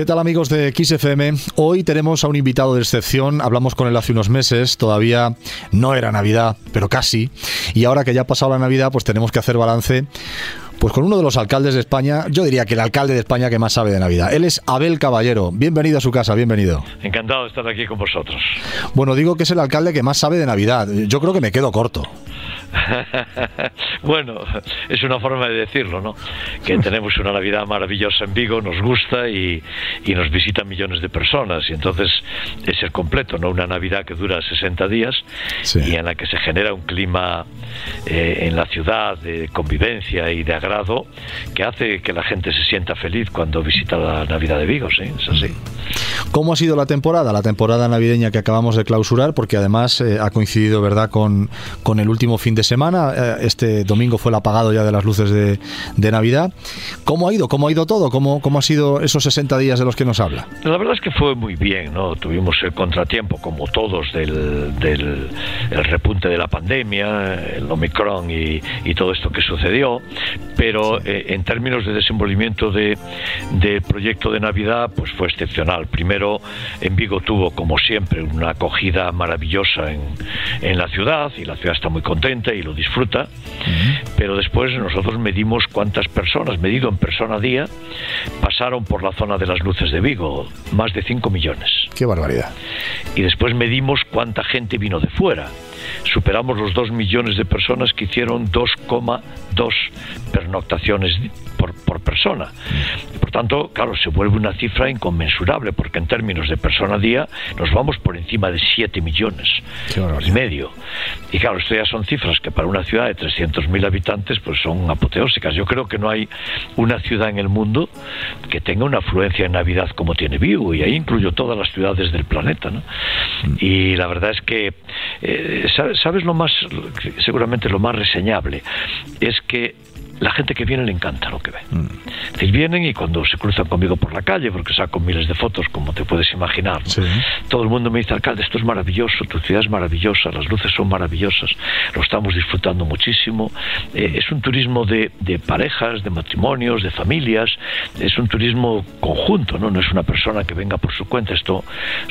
¿Qué tal amigos de XFM? Hoy tenemos a un invitado de excepción, hablamos con él hace unos meses, todavía no era Navidad, pero casi, y ahora que ya ha pasado la Navidad, pues tenemos que hacer balance pues con uno de los alcaldes de España, yo diría que el alcalde de España que más sabe de Navidad. Él es Abel Caballero. Bienvenido a su casa, bienvenido. Encantado de estar aquí con vosotros. Bueno, digo que es el alcalde que más sabe de Navidad. Yo creo que me quedo corto. bueno, es una forma de decirlo, ¿no? Que tenemos una Navidad maravillosa en Vigo, nos gusta y, nos visitan millones de personas. Y entonces es el completo, ¿no? Una Navidad que dura 60 días y en la que se genera un clima eh, en la ciudad de convivencia y de agrado que hace que la gente se sienta feliz cuando visita la Navidad de Vigo, ¿sí? Es así. ¿Cómo ha sido la temporada? La temporada navideña que acabamos de clausurar, porque además eh, ha coincidido, ¿verdad?, con, con el último fin de semana. Eh, este domingo fue el apagado ya de las luces de, de, Navidad. ¿Cómo ha ido? ¿Cómo ha ido todo? ¿Cómo, ¿Cómo ha sido esos 60 días de los que nos habla? La verdad es que fue muy bien, ¿no? Tuvimos el contratiempo, como todos, del, del el repunte de la pandemia, el Omicron y, y todo esto que sucedió, pero eh, en términos de desenvolvimiento del de proyecto de Navidad, pues fue excepcional. Primero, en Vigo tuvo, como siempre, una acogida maravillosa en, en la ciudad y la ciudad está muy contenta y lo disfruta, pero después nosotros medimos cuántas personas, medido en persona a día, pasaron por la zona de las luces de Vigo, más de 5 millones. Qué barbaridad. Y después medimos cuánta gente vino de fuera superamos los 2 millones de personas que hicieron 2,2 pernoctaciones por, persona. Y por tanto, claro, se vuelve una cifra inconmensurable, porque en términos de persona a día nos vamos por encima de 7 millones y medio. Y claro, esto ya son cifras que para una ciudad de 300.000 habitantes pues son apoteósicas. Yo creo que no hay una ciudad en el mundo que tenga una afluencia en Navidad como tiene Vigo, y ahí incluyo todas las ciudades del planeta. ¿no? Mm. Y la verdad es que, eh, ¿sabes lo más, seguramente lo más reseñable? Es que la gente que viene le encanta lo que ve. Mm. vienen y cuando se cruzan conmigo por la calle, porque saco miles de fotos, como te puedes imaginar, todo el mundo me dice, alcalde, esto es maravilloso, tu ciudad es maravillosa, las luces son maravillosas, lo estamos disfrutando muchísimo. Eh, es un turismo de, parejas, de matrimonios, de familias, es un turismo conjunto, ¿no? no es una persona que venga por su cuenta, esto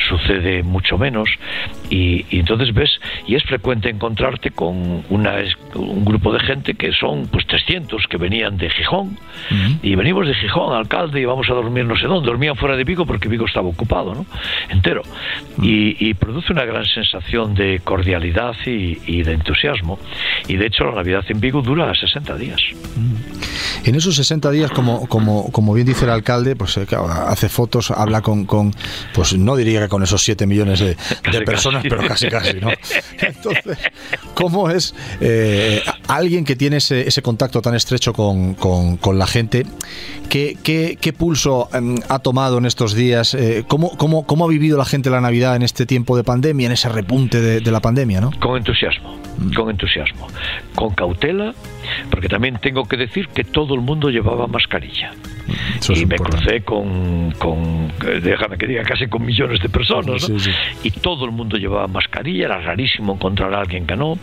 sucede mucho menos. Y, entonces ves, y es frecuente encontrarte con una, un grupo de gente que son pues 300 que venían de Gijón y venimos de Gijón, alcalde, y vamos a dormir no sé dónde. Dormían fuera de Vigo porque Vigo estaba ocupado, ¿no? Entero. y, produce una gran sensación de cordialidad y, de entusiasmo. Y de hecho la Navidad en Vigo dura 60 días. En esos 60 días, como, como, como bien dice el alcalde, pues eh, hace fotos, habla con, con, pues no diría que con esos 7 millones de, personas, pero casi casi, ¿no? Entonces, ¿cómo es eh, alguien que tiene ese, ese contacto tan estrecho con, con, la gente. ¿Qué, qué, pulso em, ha tomado en estos días? Eh, ¿cómo, cómo, cómo, ha vivido la gente la Navidad en este tiempo de pandemia, en ese repunte de, la pandemia? ¿no? Con entusiasmo, mm. con entusiasmo, con cautela, porque también tengo que decir que todo el mundo llevaba mascarilla y me crucé con, con, déjame que diga, casi con millones de personas, y todo el mundo llevaba mascarilla, era rarísimo encontrar a alguien que no.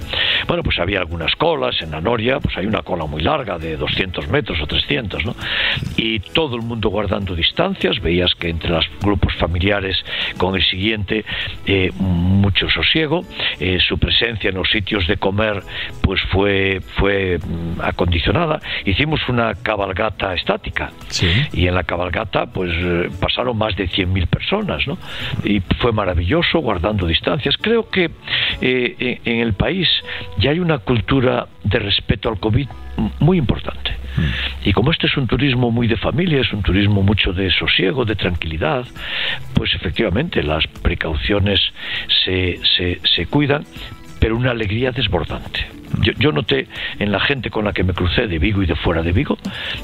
Bueno, pues había algunas colas, en la Noria, pues hay una cola muy larga de 200 metros o 300, ¿no? Y todo el mundo guardando distancias, veías que entre los grupos familiares con el siguiente, eh, mucho sosiego, eh, su presencia en los sitios de comer, pues fue, fue mm, acondicionada. Hicimos una cabalgata estática. Y en la cabalgata, pues eh, pasaron más de 100.000 personas, ¿no? Y fue maravilloso, guardando distancias. Creo que eh, en el país ya hay una cultura de respeto al COVID muy importante. Mm. Y como este es un turismo muy de familia, es un turismo mucho de sosiego, de tranquilidad, pues efectivamente las precauciones se, se, se cuidan, pero una alegría desbordante. Yo, noté en la gente con la que me crucé de Vigo y de fuera de Vigo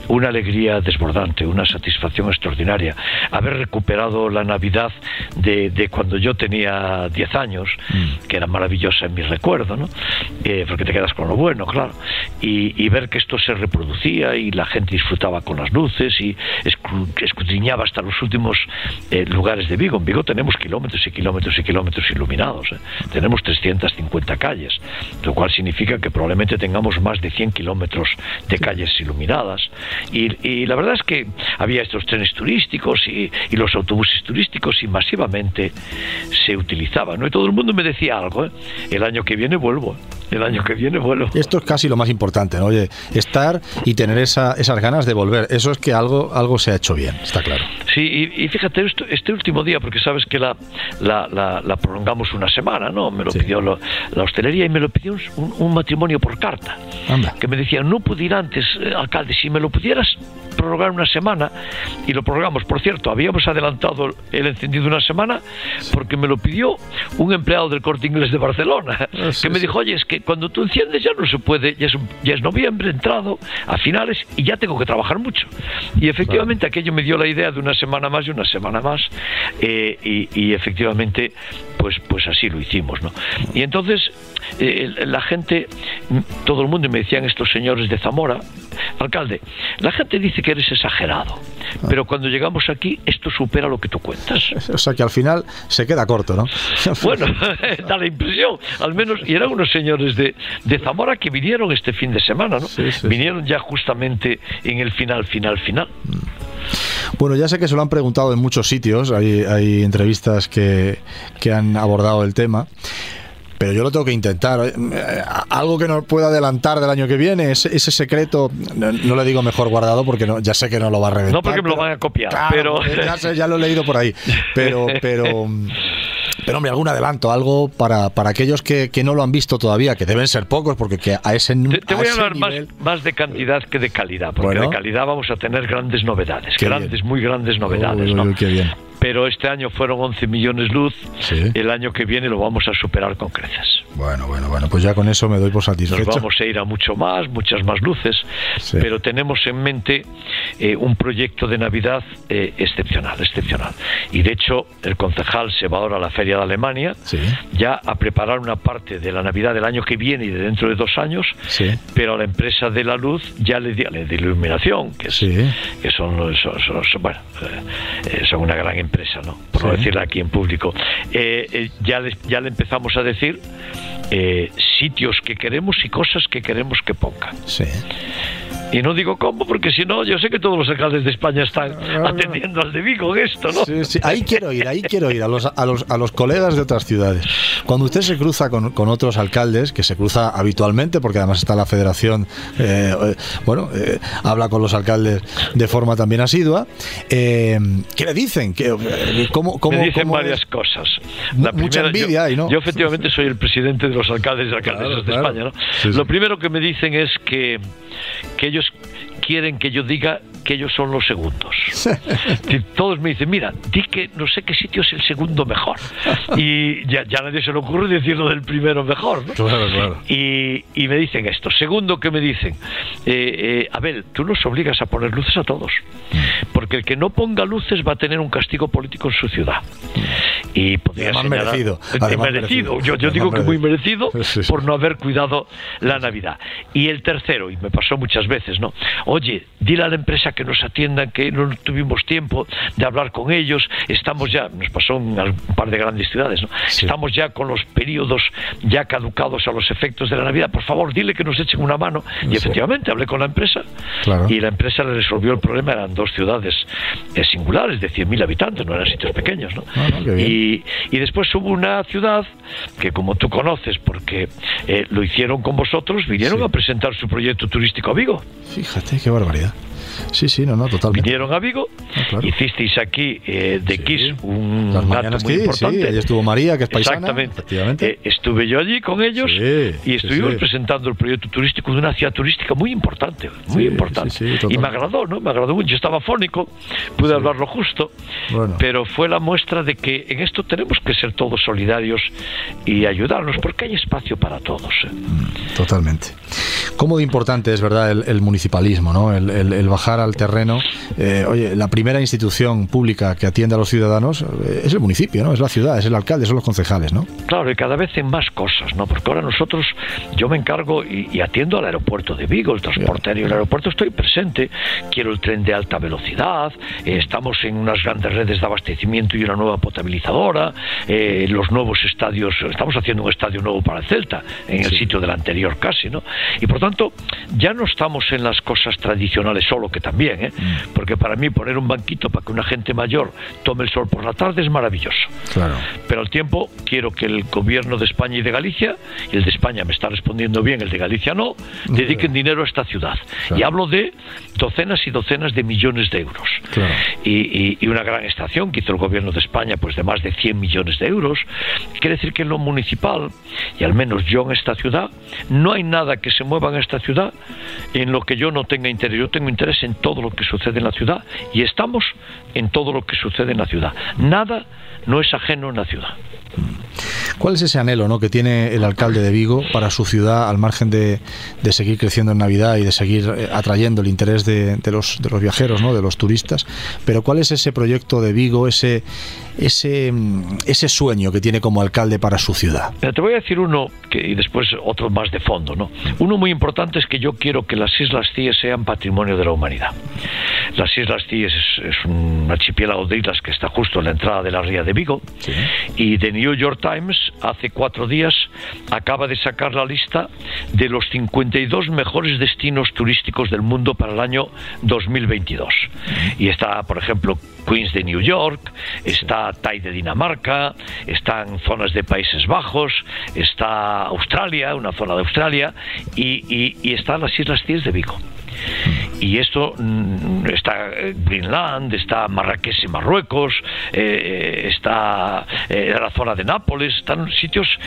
una alegría desbordante, una satisfacción extraordinaria. Haber recuperado la Navidad de, cuando yo tenía 10 años, mm. que era maravillosa en mi recuerdo, ¿no? Eh, porque te quedas con lo bueno, claro. Y, ver que esto se reproducía y la gente disfrutaba con las luces y escudriñaba hasta los últimos eh, lugares de Vigo. En Vigo tenemos kilómetros y kilómetros y kilómetros iluminados. ¿eh? Tenemos 350 calles, lo cual significa que probablemente tengamos más de 100 kilómetros de calles iluminadas. Y, la verdad es que había estos trenes turísticos y, los autobuses turísticos y masivamente se utilizaban. ¿no? Y todo el mundo me decía algo, ¿eh? el año que viene vuelvo el año que viene vuelvo. Esto es casi lo más importante, ¿no? Oye, estar y tener esa, esas ganas de volver. Eso es que algo, algo se ha hecho bien, está claro. Sí, y, fíjate, esto, este último día, porque sabes que la, la, prolongamos una semana, ¿no? Me lo pidió la hostelería y me lo pidió un, matrimonio por carta. Que me decían, no pude ir antes, eh, alcalde, si me lo pudieras prorrogar una semana, y lo prorrogamos. Por cierto, habíamos adelantado el encendido una semana porque me lo pidió un empleado del corte inglés de Barcelona, ah, que me dijo, oye, es que cuando tú enciendes ya no se puede, ya es, ya es noviembre entrado, a finales, y ya tengo que trabajar mucho. Y efectivamente aquello me dio la idea de una semana más y una semana más, eh, y, efectivamente, pues, pues así lo hicimos. ¿no? Y entonces eh, la gente, todo el mundo, me decían estos señores de Zamora, alcalde, la gente dice que eres exagerado, ah. pero cuando llegamos aquí esto supera lo que tú cuentas. O sea que al final se queda corto, ¿no? bueno, da la impresión, al menos, y eran unos señores de, de Zamora que vinieron este fin de semana, ¿no? vinieron ya justamente en el final, final, final. Mm. Bueno, ya sé que se lo han preguntado en muchos sitios, hay, hay entrevistas que, que han abordado el tema pero yo lo tengo que intentar. Eh, algo que nos pueda adelantar del año que viene, ese, ese secreto, no, le digo mejor guardado porque no, ya sé que no lo va a reventar. No porque me lo van a copiar, pero... Ya, lo he leído por ahí, pero... pero pero hombre, algún adelanto, algo para, para aquellos que, que, no lo han visto todavía, que deben ser pocos, porque que a ese Te, te voy a, hablar más, más, de cantidad que de calidad, porque de calidad vamos a tener grandes novedades, grandes, muy grandes novedades. ¿no? qué bien pero este año fueron 11 millones luz, el año que viene lo vamos a superar con creces. Bueno, bueno, bueno, pues ya con eso me doy por satisfecho. Nos vamos a ir a mucho más, muchas más luces, pero tenemos en mente eh, un proyecto de Navidad eh, excepcional, excepcional. Y de hecho, el concejal se va ahora a la Feria de Alemania, ya a preparar una parte de la Navidad del año que viene y de dentro de dos años, pero a la empresa de la luz ya le dio de iluminación, que, que son, bueno, eh, son una gran empresa empresa, ¿no? por no decirlo aquí en público, eh, eh, ya, le, ya le empezamos a decir eh, sitios que queremos y cosas que queremos que ponga. Sí. Y no digo cómo, porque si no, yo sé que todos los alcaldes de España están atendiendo al de Vigo en esto, ¿no? Sí, sí. Ahí quiero ir, ahí quiero ir, a los, a los, a los colegas de otras ciudades. Cuando usted se cruza con, con otros alcaldes, que se cruza habitualmente, porque además está la federación, eh, eh, bueno, eh, habla con los alcaldes de forma también asidua, ¿qué le dicen? ¿Qué, cómo, cómo, me dicen varias cosas. La mucha envidia yo, ¿no? Yo efectivamente soy el presidente de los alcaldes y alcaldesas de España, ¿no? Lo primero que me dicen es que que ellos quieren que yo diga que ellos son los segundos. Todos me dicen, mira, di que no sé qué sitio es el segundo mejor. Y ya, ya nadie se le ocurre decirlo del primero mejor. Y, y, me dicen esto. Segundo, que me dicen, eh, eh, Abel, tú nos obligas a poner luces a todos. Porque el que no ponga luces va a tener un castigo político en su ciudad. Y podría ser merecido. merecido. Yo, yo digo que muy merecido por no haber cuidado la Navidad. Y el tercero, y me pasó muchas veces, ¿no? Oye, dile a la empresa que nos atiendan, que no tuvimos tiempo de hablar con ellos, estamos ya, nos pasó en un par de grandes ciudades, ¿no? estamos ya con los periodos ya caducados a los efectos de la Navidad, por favor, dile que nos echen una mano. Y efectivamente hablé con la empresa y la empresa le resolvió el problema, eran dos ciudades eh, singulares de 100.000 habitantes, no eran sitios pequeños. ¿no? Ah, y, y, después hubo una ciudad que como tú conoces, porque eh, lo hicieron con vosotros, vinieron a presentar su proyecto turístico a Vigo. Fíjate, qué barbaridad. Sí, sí, no, no, totalmente. Vinieron a Vigo, ah, hicisteis aquí eh, de Kiss un acto muy importante. Sí, estuvo María, que es paisana. Exactamente. Eh, estuve yo allí con ellos y estuvimos presentando el proyecto turístico de una ciudad turística muy importante, muy importante. y me agradó, ¿no? Me agradó mucho. Yo estaba fónico, pude hablarlo justo, pero fue la muestra de que en esto tenemos que ser todos solidarios y ayudarnos, porque hay espacio para todos. ¿eh? Totalmente. ¿Cómo de importante es, verdad, el, municipalismo, ¿no? El, bajar al terreno? Eh, oye, la primera institución pública que atiende a los ciudadanos eh, es el municipio, ¿no? Es la ciudad, es el alcalde, son los concejales, ¿no? Claro, y cada vez en más cosas, ¿no? Porque ahora nosotros, yo me encargo y, atiendo al aeropuerto de Vigo, el transporte aéreo del aeropuerto, estoy presente, quiero el tren de alta velocidad, eh, estamos en unas grandes redes de abastecimiento y una nueva potabilizadora, los nuevos estadios, estamos haciendo un estadio nuevo para el Celta, en el sitio del anterior casi, ¿no? Y por tanto, ya no estamos en las cosas tradicionales solo, que también, ¿eh? Mm. Porque para mí poner un banquito para que una gente mayor tome el sol por la tarde es maravilloso. Claro. Pero al tiempo quiero que el gobierno de España y de Galicia, y el de España me está respondiendo bien, el de Galicia no, dediquen dinero a esta ciudad. Y hablo de docenas y docenas de millones de euros. Y, y, una gran estación que hizo el gobierno de España, pues de más de 100 millones de euros. Quiere decir que en lo municipal, y al menos yo en esta ciudad, no hay nada que se mueva en esta ciudad en lo que yo no tenga interés. Yo tengo interés en todo lo que sucede en la ciudad y estamos en todo lo que sucede en la ciudad. Nada no es ajeno en la ciudad. ¿Cuál es ese anhelo ¿no? que tiene el alcalde de Vigo para su ciudad al margen de, seguir creciendo en Navidad y de seguir eh, atrayendo el interés de, los, de los viajeros, ¿no? de los turistas? Pero ¿cuál es ese proyecto de Vigo, ese, ese, mm, ese sueño que tiene como alcalde para su ciudad? te voy a decir uno y después otro más de fondo. ¿no? Uno muy importante es que yo quiero que las Islas Cíes sean patrimonio de la humanidad. Las Islas Cíes es, un archipiélago de islas que está justo en la entrada de la ría de Vigo y The New York Times hace cuatro días acaba de sacar la lista de los 52 mejores destinos turísticos del mundo para el año 2022. Y está, por ejemplo, Queens de New York, está Tai de Dinamarca, están zonas de Países Bajos, está Australia, una zona de Australia, y, y están las Islas Cíes de Vigo. Y esto mm, está eh, Greenland, está Marrakech y Marruecos, eh, eh, está la zona de Nápoles, están sitios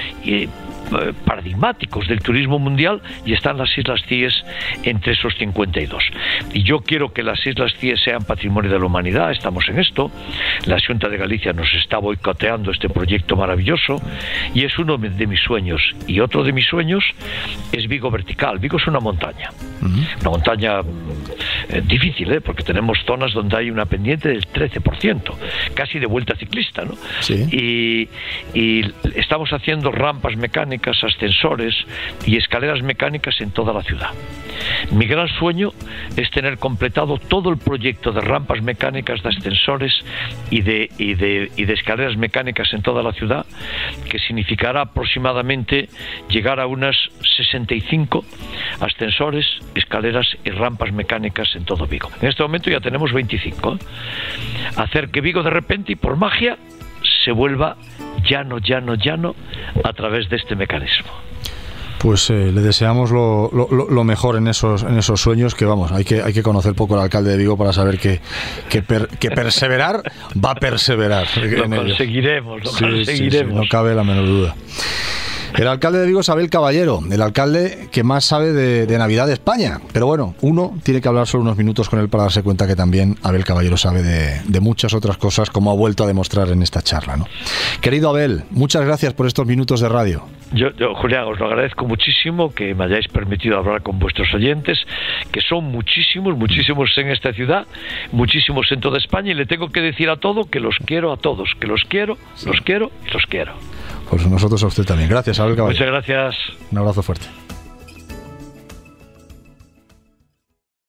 paradigmáticos del turismo mundial y están las Islas Cíes entre esos 52. Y yo quiero que las Islas Cíes sean patrimonio de la humanidad, estamos en esto. La Junta de Galicia nos está boicoteando este proyecto maravilloso y es uno de mis sueños. Y otro de mis sueños es Vigo Vertical. Vigo es una montaña, una montaña eh, difícil, ¿eh? porque tenemos zonas donde hay una pendiente del 13%, casi de vuelta ciclista, ¿no? Y, y estamos haciendo rampas mecánicas, ascensores y escaleras mecánicas en toda la ciudad. Mi gran sueño es tener completado todo el proyecto de rampas mecánicas, de ascensores y de, y de, y de escaleras mecánicas en toda la ciudad, que significará aproximadamente llegar a unas 65 ascensores, escaleras y rampas mecánicas en todo Vigo. En este momento ya tenemos 25. Hacer que Vigo de repente y por magia se vuelva llano, llano, llano a través de este mecanismo pues eh, le deseamos lo, lo, mejor en esos en esos sueños que vamos hay que hay que conocer poco al alcalde de Vigo para saber que que, perseverar va a perseverar lo conseguiremos lo conseguiremos no cabe la menor duda el alcalde de Vigo es Abel Caballero, el alcalde que más sabe de, Navidad de España. Pero bueno, uno tiene que hablar solo unos minutos con él para darse cuenta que también Abel Caballero sabe de, muchas otras cosas, como ha vuelto a demostrar en esta charla. ¿no? Querido Abel, muchas gracias por estos minutos de radio. Yo, yo, Julián, os lo agradezco muchísimo que me hayáis permitido hablar con vuestros oyentes, que son muchísimos, muchísimos en esta ciudad, muchísimos en toda España, y le tengo que decir a todo que los quiero a todos, que los quiero, los quiero y los quiero. Pues nosotros a usted también. Gracias, Abel Caballero. Muchas gracias. Un abrazo fuerte.